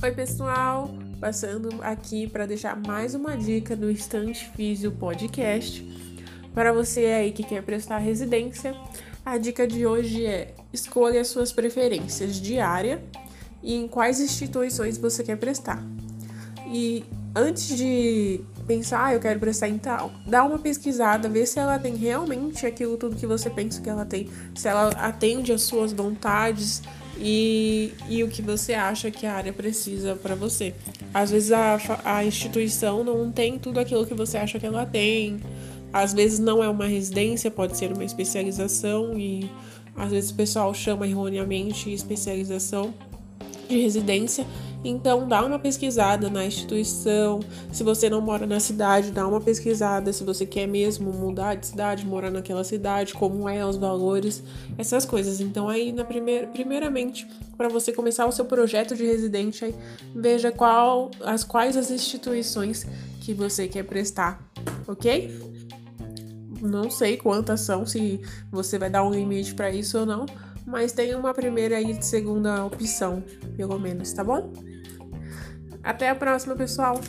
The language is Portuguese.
Oi, pessoal! Passando aqui para deixar mais uma dica do Estante Físio Podcast. Para você aí que quer prestar residência, a dica de hoje é escolha suas preferências de área e em quais instituições você quer prestar. E antes de pensar, ah, eu quero prestar em tal, dá uma pesquisada, vê se ela tem realmente aquilo tudo que você pensa que ela tem, se ela atende às suas vontades e, e o que você acha que a área precisa para você. Às vezes a, a instituição não tem tudo aquilo que você acha que ela tem. Às vezes não é uma residência, pode ser uma especialização e às vezes o pessoal chama erroneamente especialização de residência. Então, dá uma pesquisada na instituição. Se você não mora na cidade, dá uma pesquisada. Se você quer mesmo mudar de cidade, morar naquela cidade, como é os valores, essas coisas. Então, aí, na primeira, primeiramente, para você começar o seu projeto de residente, aí, veja qual, as quais as instituições que você quer prestar, ok? Não sei quantas são, se você vai dar um limite para isso ou não mas tem uma primeira e segunda opção, pelo menos, tá bom? Até a próxima, pessoal!